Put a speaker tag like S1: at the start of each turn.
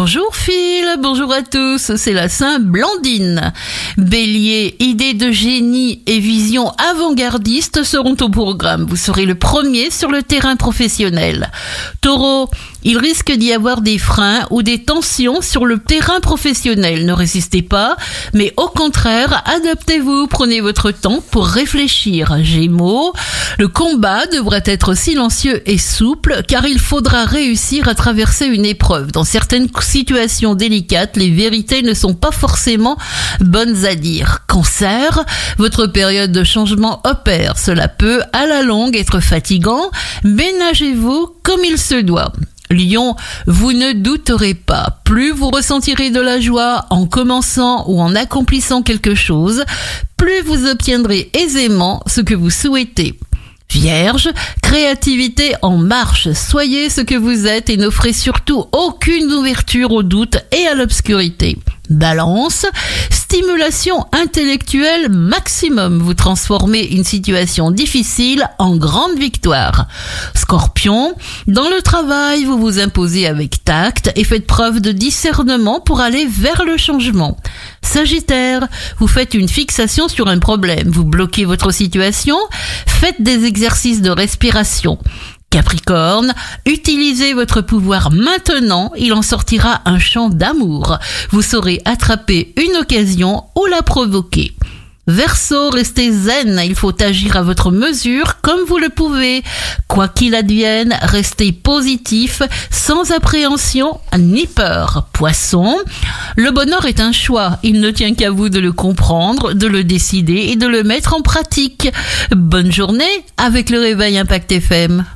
S1: Bonjour Phil, bonjour à tous, c'est la Saint Blandine. Bélier, idées de génie et vision avant-gardiste seront au programme. Vous serez le premier sur le terrain professionnel. Taureau, il risque d'y avoir des freins ou des tensions sur le terrain professionnel. Ne résistez pas, mais au contraire, adaptez-vous, prenez votre temps pour réfléchir. Gémeaux, le combat devrait être silencieux et souple car il faudra réussir à traverser une épreuve. Dans certaines situations délicates, les vérités ne sont pas forcément bonnes à dire. Cancer, votre période de changement opère. Cela peut, à la longue, être fatigant. Ménagez-vous comme il se doit. Lion, vous ne douterez pas, plus vous ressentirez de la joie en commençant ou en accomplissant quelque chose, plus vous obtiendrez aisément ce que vous souhaitez. Vierge, créativité en marche, soyez ce que vous êtes et n'offrez surtout aucune ouverture au doute et à l'obscurité. Balance, stimulation intellectuelle maximum. Vous transformez une situation difficile en grande victoire. Scorpion, dans le travail, vous vous imposez avec tact et faites preuve de discernement pour aller vers le changement. Sagittaire, vous faites une fixation sur un problème, vous bloquez votre situation, faites des exercices de respiration. Capricorne, utilisez votre pouvoir maintenant, il en sortira un champ d'amour. Vous saurez attraper une occasion ou la provoquer. Verseau, restez zen, il faut agir à votre mesure comme vous le pouvez. Quoi qu'il advienne, restez positif, sans appréhension ni peur. Poisson, le bonheur est un choix, il ne tient qu'à vous de le comprendre, de le décider et de le mettre en pratique. Bonne journée avec le réveil Impact FM.